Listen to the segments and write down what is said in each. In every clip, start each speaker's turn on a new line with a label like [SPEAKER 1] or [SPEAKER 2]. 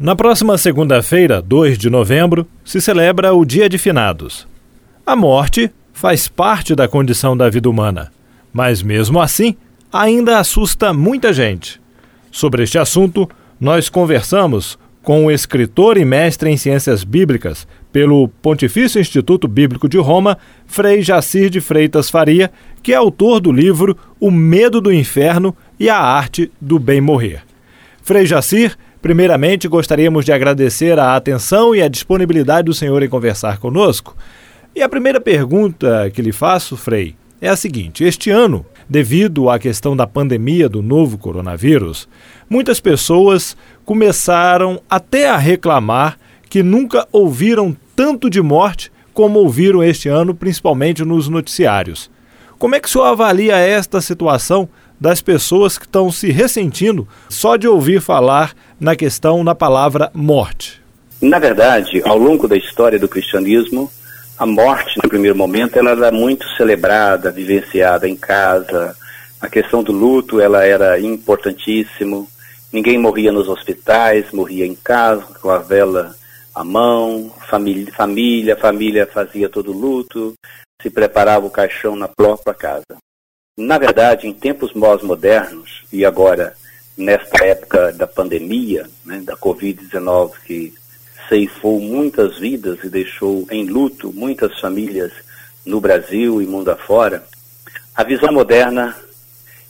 [SPEAKER 1] Na próxima segunda-feira, 2 de novembro, se celebra o Dia de Finados. A morte faz parte da condição da vida humana, mas mesmo assim, ainda assusta muita gente. Sobre este assunto, nós conversamos com o escritor e mestre em ciências bíblicas pelo Pontifício Instituto Bíblico de Roma, Frei Jacir de Freitas Faria, que é autor do livro O Medo do Inferno e a Arte do Bem Morrer. Frei Jacir Primeiramente, gostaríamos de agradecer a atenção e a disponibilidade do senhor em conversar conosco. E a primeira pergunta que lhe faço, Frei, é a seguinte: este ano, devido à questão da pandemia do novo coronavírus, muitas pessoas começaram até a reclamar que nunca ouviram tanto de morte como ouviram este ano, principalmente nos noticiários. Como é que o senhor avalia esta situação das pessoas que estão se ressentindo só de ouvir falar na questão, na palavra morte?
[SPEAKER 2] Na verdade, ao longo da história do cristianismo, a morte, no primeiro momento, ela era muito celebrada, vivenciada em casa. A questão do luto, ela era importantíssimo. Ninguém morria nos hospitais, morria em casa, com a vela à mão, família, família, família fazia todo o luto, se preparava o caixão na própria casa. Na verdade, em tempos pós-modernos, e agora nesta época da pandemia, né, da Covid-19, que ceifou muitas vidas e deixou em luto muitas famílias no Brasil e mundo afora, a visão moderna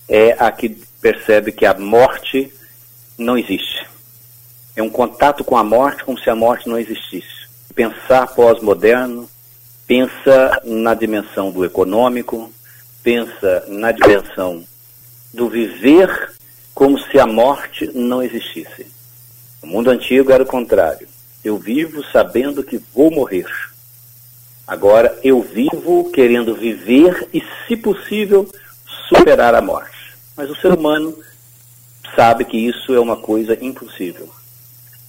[SPEAKER 2] é a que percebe que a morte não existe. É um contato com a morte como se a morte não existisse. Pensar pós-moderno pensa na dimensão do econômico, pensa na dimensão do viver como se a morte não existisse. O mundo antigo era o contrário. Eu vivo sabendo que vou morrer. Agora eu vivo querendo viver e, se possível, superar a morte. Mas o ser humano sabe que isso é uma coisa impossível.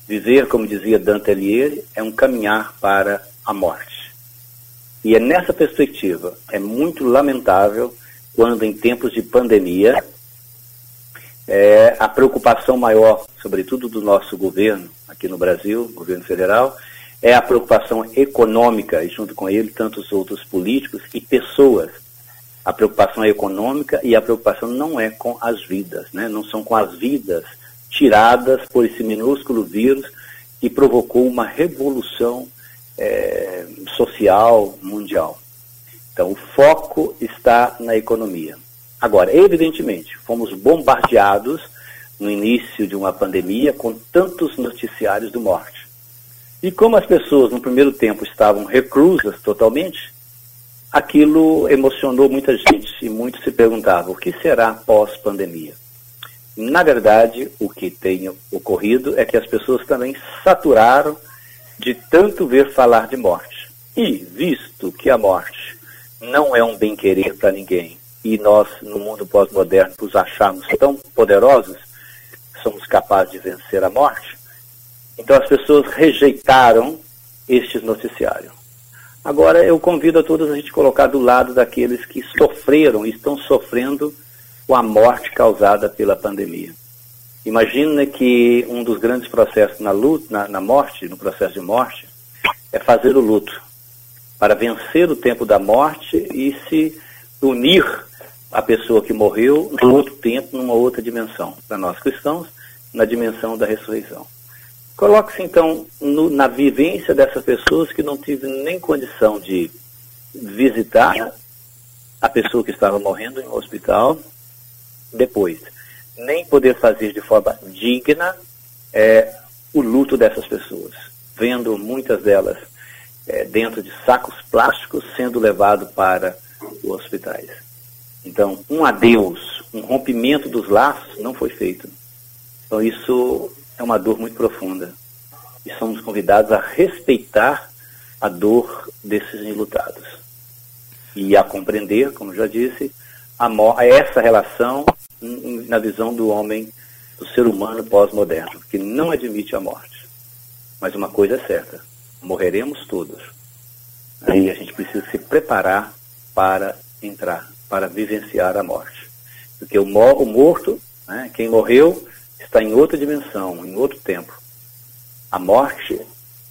[SPEAKER 2] Viver, como dizia Dante Alighieri, é um caminhar para a morte. E é nessa perspectiva, é muito lamentável quando em tempos de pandemia, é, a preocupação maior, sobretudo do nosso governo aqui no Brasil, governo federal, é a preocupação econômica, e junto com ele tantos outros políticos e pessoas. A preocupação é econômica e a preocupação não é com as vidas, né? não são com as vidas tiradas por esse minúsculo vírus que provocou uma revolução é, social mundial. Então, o foco está na economia. Agora, evidentemente, fomos bombardeados no início de uma pandemia com tantos noticiários de morte. E como as pessoas no primeiro tempo estavam reclusas totalmente, aquilo emocionou muita gente e muitos se perguntavam o que será pós-pandemia. Na verdade, o que tem ocorrido é que as pessoas também saturaram de tanto ver falar de morte. E, visto que a morte não é um bem-querer para ninguém, e nós, no mundo pós-moderno, nos acharmos tão poderosos, somos capazes de vencer a morte, então as pessoas rejeitaram estes noticiários. Agora eu convido a todos a gente colocar do lado daqueles que sofreram e estão sofrendo com a morte causada pela pandemia. Imagina que um dos grandes processos na luta, na, na morte, no processo de morte, é fazer o luto para vencer o tempo da morte e se unir à pessoa que morreu num outro tempo, numa outra dimensão. Para nós cristãos, na dimensão da ressurreição. Coloque-se então no, na vivência dessas pessoas que não tiveram nem condição de visitar a pessoa que estava morrendo em um hospital depois nem poder fazer de forma digna é, o luto dessas pessoas, vendo muitas delas é, dentro de sacos plásticos sendo levado para os hospitais. Então, um adeus, um rompimento dos laços não foi feito. Então, isso é uma dor muito profunda. E somos convidados a respeitar a dor desses enlutados. E a compreender, como já disse, a essa relação na visão do homem, do ser humano pós-moderno, que não admite a morte. Mas uma coisa é certa: morreremos todos. Aí a gente precisa se preparar para entrar, para vivenciar a morte. Porque o, morto, né, quem morreu, está em outra dimensão, em outro tempo. A morte,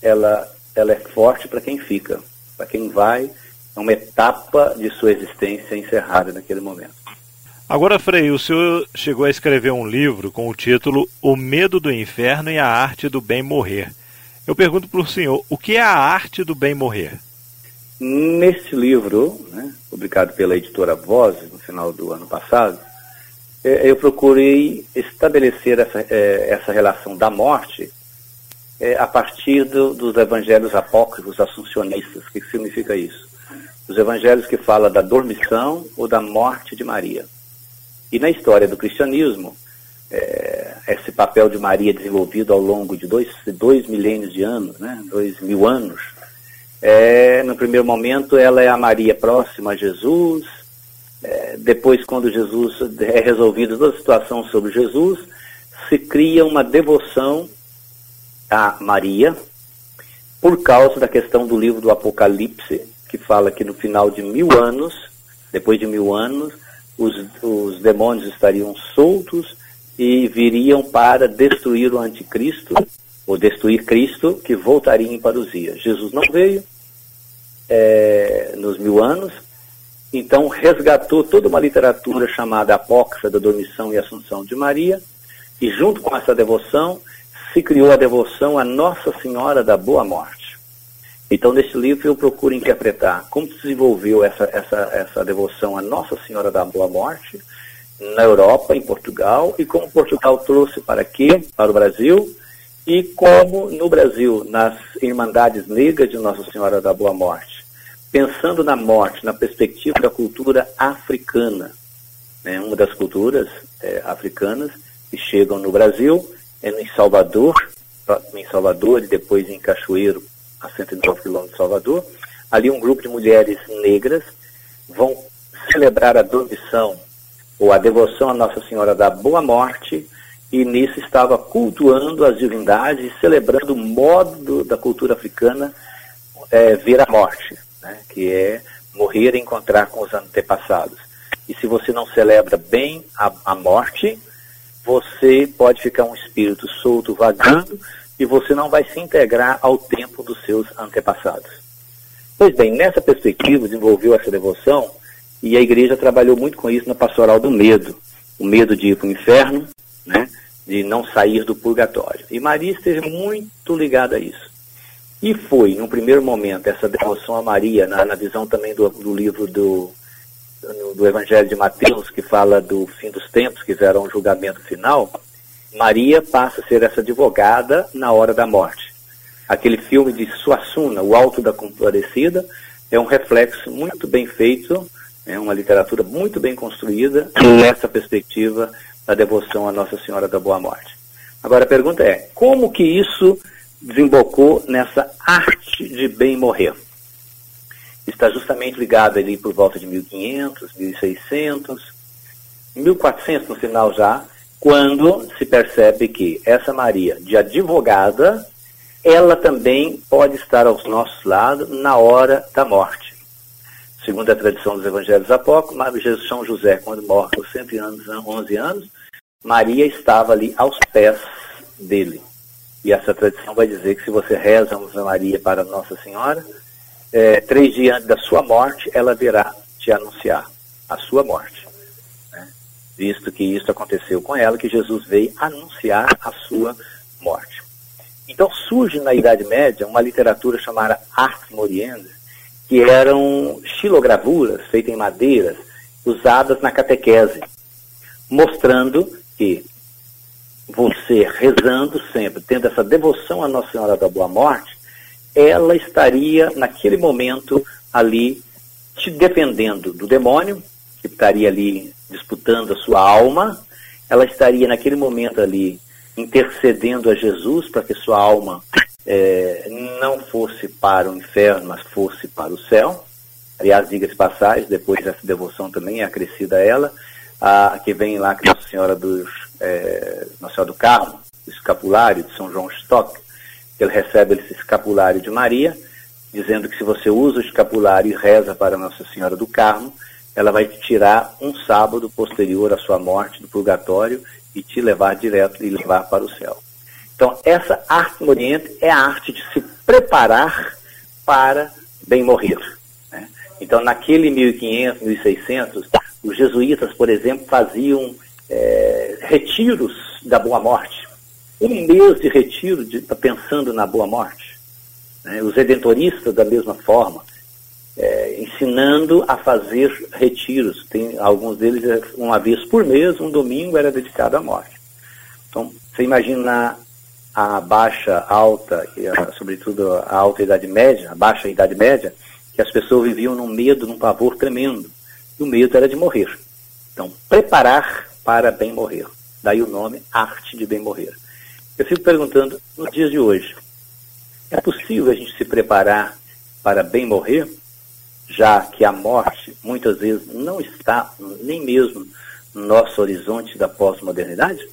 [SPEAKER 2] ela, ela é forte para quem fica. Para quem vai, é uma etapa de sua existência encerrada naquele momento.
[SPEAKER 1] Agora, Frei, o senhor chegou a escrever um livro com o título O Medo do Inferno e a Arte do Bem Morrer. Eu pergunto para o senhor, o que é a arte do bem morrer?
[SPEAKER 2] Neste livro, né, publicado pela editora Voz no final do ano passado, é, eu procurei estabelecer essa, é, essa relação da morte é, a partir do, dos evangelhos apócrifos assuncionistas. O que significa isso? Os evangelhos que falam da dormição ou da morte de Maria. E na história do cristianismo, é, esse papel de Maria desenvolvido ao longo de dois, dois milênios de anos, né, dois mil anos, é, no primeiro momento ela é a Maria próxima a Jesus, é, depois quando Jesus é resolvido toda a situação sobre Jesus, se cria uma devoção a Maria, por causa da questão do livro do Apocalipse, que fala que no final de mil anos, depois de mil anos, os, os demônios estariam soltos e viriam para destruir o anticristo, ou destruir Cristo, que voltaria em parousia. Jesus não veio é, nos mil anos, então resgatou toda uma literatura chamada Apócrifa da Dormição e Assunção de Maria, e junto com essa devoção se criou a devoção a Nossa Senhora da Boa Morte. Então, nesse livro, eu procuro interpretar como se desenvolveu essa, essa, essa devoção a Nossa Senhora da Boa Morte na Europa, em Portugal, e como Portugal trouxe para aqui, para o Brasil, e como no Brasil, nas Irmandades Negras de Nossa Senhora da Boa Morte, pensando na morte, na perspectiva da cultura africana, né, uma das culturas é, africanas que chegam no Brasil, é em Salvador, em Salvador e depois em Cachoeiro, a 109 quilômetros de Salvador. Ali um grupo de mulheres negras vão celebrar a dormição ou a devoção à Nossa Senhora da Boa Morte e nisso estava cultuando as divindades celebrando o modo do, da cultura africana é, ver a morte, né, que é morrer e encontrar com os antepassados. E se você não celebra bem a, a morte, você pode ficar um espírito solto vagando e você não vai se integrar ao tempo dos seus antepassados. Pois bem, nessa perspectiva desenvolveu essa devoção e a igreja trabalhou muito com isso na pastoral do medo, o medo de ir para o inferno, né, de não sair do purgatório. E Maria esteve muito ligada a isso. E foi, num primeiro momento, essa devoção a Maria, na, na visão também do, do livro do, do, Evangelho de Mateus, que fala do fim dos tempos, que será um julgamento final, Maria passa a ser essa advogada na hora da morte. Aquele filme de Suassuna, O Alto da Comparecida, é um reflexo muito bem feito, é uma literatura muito bem construída nessa perspectiva da devoção à Nossa Senhora da Boa Morte. Agora a pergunta é, como que isso desembocou nessa arte de bem morrer? Está justamente ligado ali por volta de 1500, 1600, 1400 no final já, quando se percebe que essa Maria, de advogada, ela também pode estar aos nossos lados na hora da morte. Segundo a tradição dos evangelhos apócrifos, Jesus São José, quando morre aos 100 anos, 11 anos, Maria estava ali aos pés dele. E essa tradição vai dizer que se você reza a Maria para Nossa Senhora, é, três dias antes da sua morte, ela virá te anunciar a sua morte visto que isso aconteceu com ela, que Jesus veio anunciar a sua morte. Então surge na Idade Média uma literatura chamada Ars Moriendi, que eram xilogravuras feitas em madeiras, usadas na catequese, mostrando que você rezando sempre, tendo essa devoção à Nossa Senhora da Boa Morte, ela estaria naquele momento ali te defendendo do demônio, que estaria ali disputando a sua alma, ela estaria naquele momento ali intercedendo a Jesus para que sua alma é, não fosse para o inferno, mas fosse para o céu. Aliás, diga-se passagem, depois essa devoção também é acrescida a ela, a, que vem lá que Nossa Senhora, dos, é, Nossa Senhora do Carmo, o escapulário de São João Stock, que ele recebe esse escapulário de Maria, dizendo que se você usa o escapulário e reza para Nossa Senhora do Carmo, ela vai te tirar um sábado posterior à sua morte do purgatório e te levar direto e levar para o céu. Então, essa arte no Oriente é a arte de se preparar para bem morrer. Né? Então, naquele 1500, 1600, os jesuítas, por exemplo, faziam é, retiros da boa morte. Um mês de retiro de, pensando na boa morte. Né? Os redentoristas, da mesma forma, é, ensinando a fazer retiros. Tem alguns deles é, uma vez por mês, um domingo era dedicado à morte. Então, você imagina a baixa, alta, e a, sobretudo a alta idade média, a baixa idade média, que as pessoas viviam num medo, num pavor tremendo. E o medo era de morrer. Então, preparar para bem morrer. Daí o nome Arte de Bem Morrer. Eu fico perguntando, nos dias de hoje, é possível a gente se preparar para bem morrer, já que a morte muitas vezes não está nem mesmo no nosso horizonte da pós-modernidade?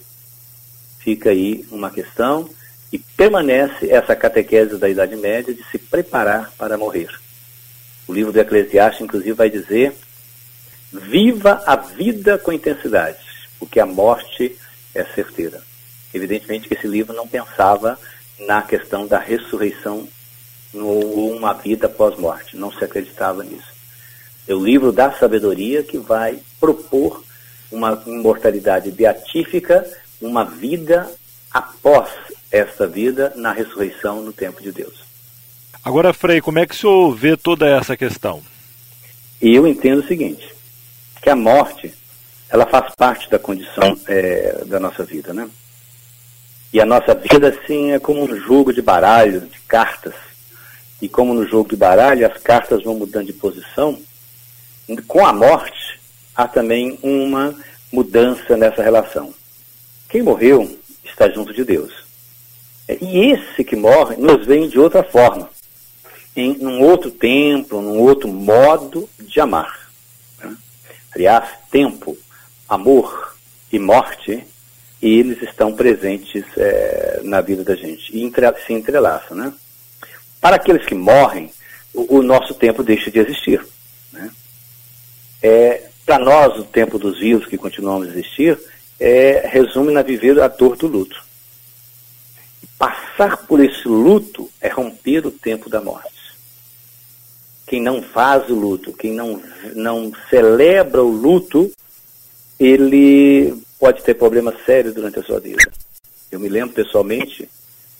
[SPEAKER 2] Fica aí uma questão e permanece essa catequese da Idade Média de se preparar para morrer. O livro do Eclesiastes, inclusive, vai dizer: viva a vida com intensidade, porque a morte é certeira. Evidentemente que esse livro não pensava na questão da ressurreição numa vida pós-morte, não se acreditava nisso. É o livro da sabedoria que vai propor uma imortalidade beatífica uma vida após esta vida na ressurreição no tempo de Deus.
[SPEAKER 1] Agora, Frei, como é que o senhor vê toda essa questão?
[SPEAKER 2] Eu entendo o seguinte, que a morte, ela faz parte da condição é, da nossa vida, né? E a nossa vida, assim, é como um jogo de baralho, de cartas. E como no jogo de baralho, as cartas vão mudando de posição, com a morte, há também uma mudança nessa relação. Quem morreu está junto de Deus. E esse que morre nos vem de outra forma, em um outro tempo, num outro modo de amar. Aliás, tempo, amor e morte, eles estão presentes é, na vida da gente e se entrelaçam. Né? Para aqueles que morrem, o, o nosso tempo deixa de existir. Né? É, Para nós, o tempo dos vivos que continuamos a existir, é, resume na viver a dor do luto. Passar por esse luto é romper o tempo da morte. Quem não faz o luto, quem não, não celebra o luto, ele pode ter problemas sérios durante a sua vida. Eu me lembro pessoalmente,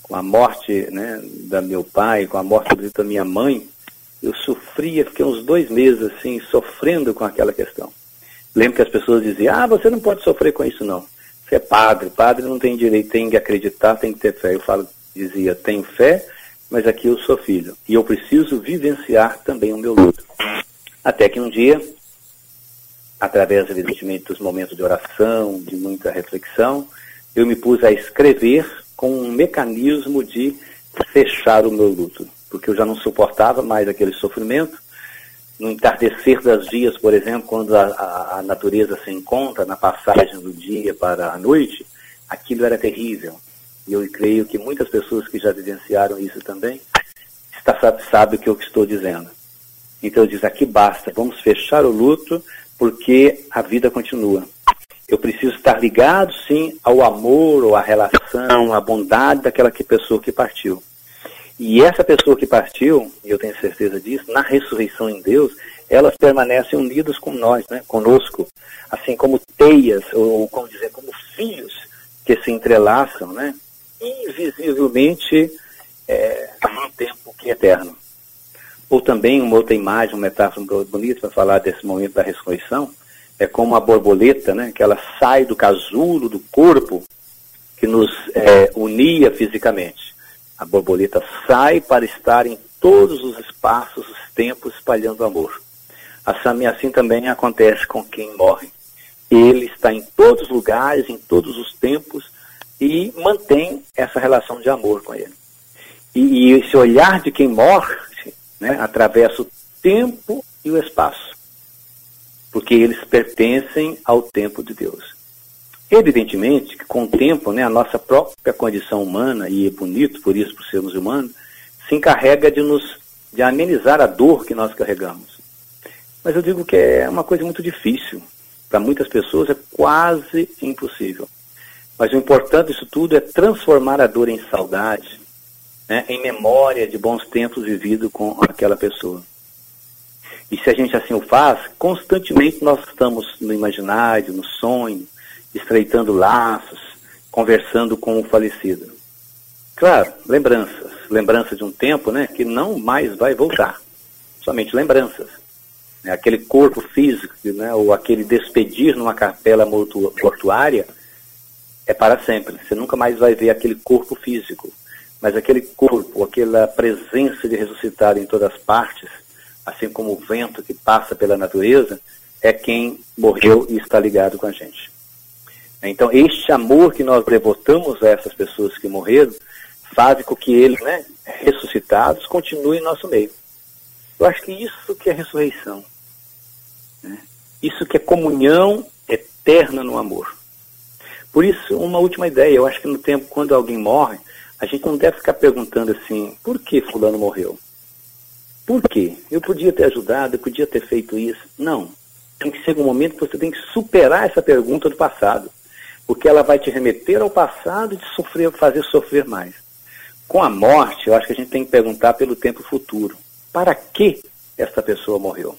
[SPEAKER 2] com a morte né, da meu pai, com a morte da minha mãe, eu sofria, fiquei uns dois meses assim, sofrendo com aquela questão. Lembro que as pessoas diziam, ah, você não pode sofrer com isso não. Você é padre, padre não tem direito, tem que acreditar, tem que ter fé. Eu falo, dizia, tenho fé, mas aqui eu sou filho. E eu preciso vivenciar também o meu luto. Até que um dia, através, evidentemente, dos momentos de oração, de muita reflexão, eu me pus a escrever com um mecanismo de fechar o meu luto. Porque eu já não suportava mais aquele sofrimento, no entardecer das dias, por exemplo, quando a, a, a, natureza se encontra na passagem do dia para a noite, aquilo era terrível. E eu creio que muitas pessoas que já vivenciaram isso também está, sabe, sabe o que eu estou dizendo. Então eu diz, aqui basta, vamos fechar o luto, porque a vida continua. Eu preciso estar ligado, sim, ao amor, ou à relação, à bondade daquela que pessoa que partiu. E essa pessoa que partiu, e eu tenho certeza disso, na ressurreição em Deus, elas permanecem unidas com nós, né, conosco, assim como teias, ou como dizer, como filhos que se entrelaçam, né, invisivelmente é, num tempo que é eterno. Ou também uma outra imagem, uma metáfora bonita para falar desse momento da ressurreição, é como a borboleta, né, que ela sai do casulo do corpo que nos é, unia fisicamente a borboleta sai para estar em todos os espaços, os tempos, espalhando amor. Assim, assim também acontece com quem morre. Ele está em todos os lugares, em todos os tempos, e mantém essa relação de amor com ele. E, e esse olhar de quem morre né, atravessa o tempo e o espaço, porque eles pertencem ao tempo de Deus. Evidentemente que com o tempo, né, a nossa própria condição humana, e é bonito por isso, por sermos humanos, se encarrega de nos de amenizar a dor que nós carregamos. Mas eu digo que é uma coisa muito difícil. Para muitas pessoas é quase impossível. Mas o importante disso tudo é transformar a dor em saudade, né, em memória de bons tempos vividos com aquela pessoa. E se a gente assim o faz, constantemente nós estamos no imaginário, no sonho, estreitando laços, conversando com o falecido. Claro, lembranças, lembrança de um tempo, né, que não mais vai voltar. Somente lembranças. Né, aquele corpo físico, né, ou aquele despedir numa capela mortuária é para sempre. Você nunca mais vai ver aquele corpo físico, mas aquele corpo, aquela presença de ressuscitado em todas as partes, assim como o vento que passa pela natureza, é quem morreu e está ligado com a gente. Então, este amor que nós devotamos a essas pessoas que morreram, faz com que eles, né, ressuscitados, continuem em nosso meio. Eu acho que isso que é ressurreição. Né? Isso que é comunhão eterna no amor. Por isso, uma última ideia, eu acho que no tempo, quando alguém morre, a gente não deve ficar perguntando assim, por que fulano morreu? Por quê? Eu podia ter ajudado, eu podia ter feito isso. Não. Tem que ser um momento que você tem que superar essa pergunta do passado. Porque ela vai te remeter ao passado e te sofrer, fazer sofrer mais. Com a morte, eu acho que a gente tem que perguntar pelo tempo futuro. Para que essa pessoa morreu?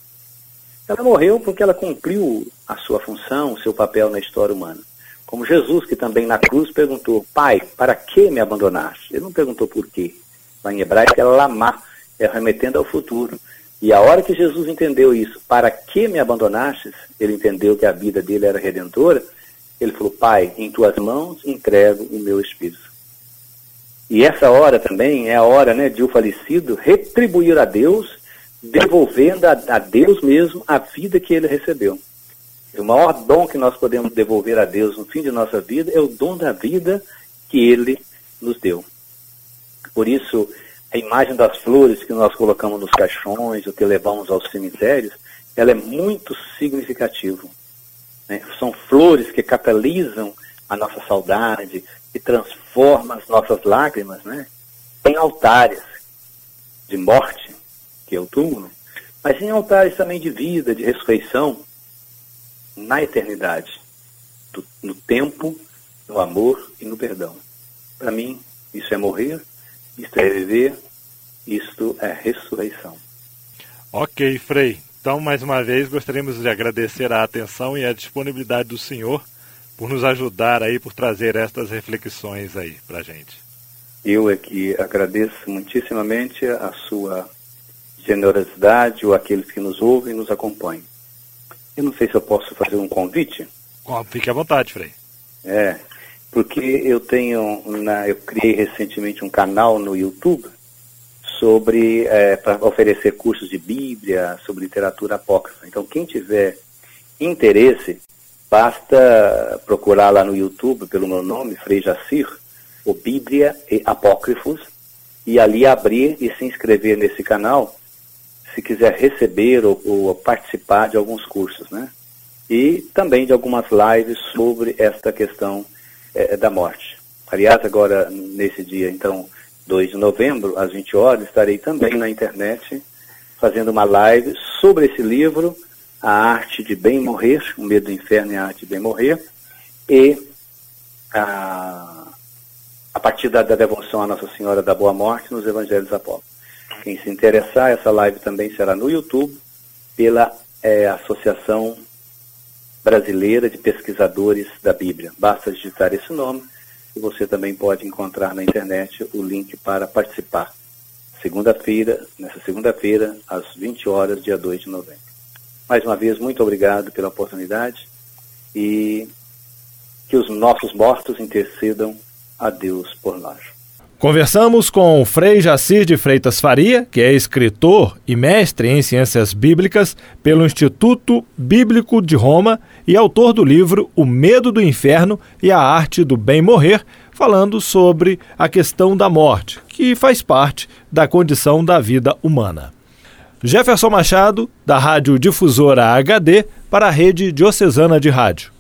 [SPEAKER 2] Ela morreu porque ela cumpriu a sua função, o seu papel na história humana. Como Jesus, que também na cruz perguntou, Pai, para que me abandonaste? Ele não perguntou por quê. Lá em hebraico é lamar, é remetendo ao futuro. E a hora que Jesus entendeu isso, para que me abandonastes? Ele entendeu que a vida dele era redentora. Ele falou, Pai, em tuas mãos entrego o meu espírito. E essa hora também é a hora né, de o falecido retribuir a Deus, devolvendo a, a Deus mesmo a vida que ele recebeu. O maior dom que nós podemos devolver a Deus no fim de nossa vida é o dom da vida que ele nos deu. Por isso, a imagem das flores que nós colocamos nos caixões, ou que levamos aos cemitérios, ela é muito significativa. Né? São flores que catalisam a nossa saudade, que transformam as nossas lágrimas né? em altares de morte, que é o túmulo, mas em altares também de vida, de ressurreição, na eternidade, do, no tempo, no amor e no perdão. Para mim, isso é morrer isto é viver, isto é ressurreição.
[SPEAKER 1] Ok, Frei. Então, mais uma vez, gostaríamos de agradecer a atenção e a disponibilidade do senhor por nos ajudar aí, por trazer estas reflexões aí para gente.
[SPEAKER 2] Eu é que agradeço muitíssimamente a sua generosidade ou aqueles que nos ouvem e nos acompanham. Eu não sei se eu posso fazer um convite.
[SPEAKER 1] Fique à vontade, Frei.
[SPEAKER 2] É, porque eu tenho, na, eu criei recentemente um canal no YouTube sobre é, para oferecer cursos de Bíblia, sobre literatura apócrifa. Então, quem tiver interesse, basta procurar lá no YouTube pelo meu nome, Frei Jacir, o Bíblia e Apócrifos, e ali abrir e se inscrever nesse canal, se quiser receber ou, ou participar de alguns cursos, né? E também de algumas lives sobre esta questão é, da morte. Aliás, agora, nesse dia, então, 2 de novembro, às 20 horas, estarei também na internet fazendo uma live sobre esse livro, A Arte de Bem Morrer, O Medo do Inferno e a Arte de Bem Morrer, e a, a partir da, da devoção à Nossa Senhora da Boa Morte nos Evangelhos Apóstolos. Quem se interessar, essa live também será no YouTube, pela é, Associação Brasileira de Pesquisadores da Bíblia. Basta digitar esse nome e você também pode encontrar na internet o link para participar. Segunda-feira, nessa segunda-feira, às 20 horas, dia 2 de novembro. Mais uma vez, muito obrigado pela oportunidade e que os nossos mortos intercedam a Deus por nós.
[SPEAKER 1] Conversamos com Frei Jacir de Freitas Faria, que é escritor e mestre em ciências bíblicas pelo Instituto Bíblico de Roma e autor do livro O Medo do Inferno e a Arte do Bem Morrer, falando sobre a questão da morte, que faz parte da condição da vida humana. Jefferson Machado, da Rádio Difusora HD, para a Rede Diocesana de Rádio.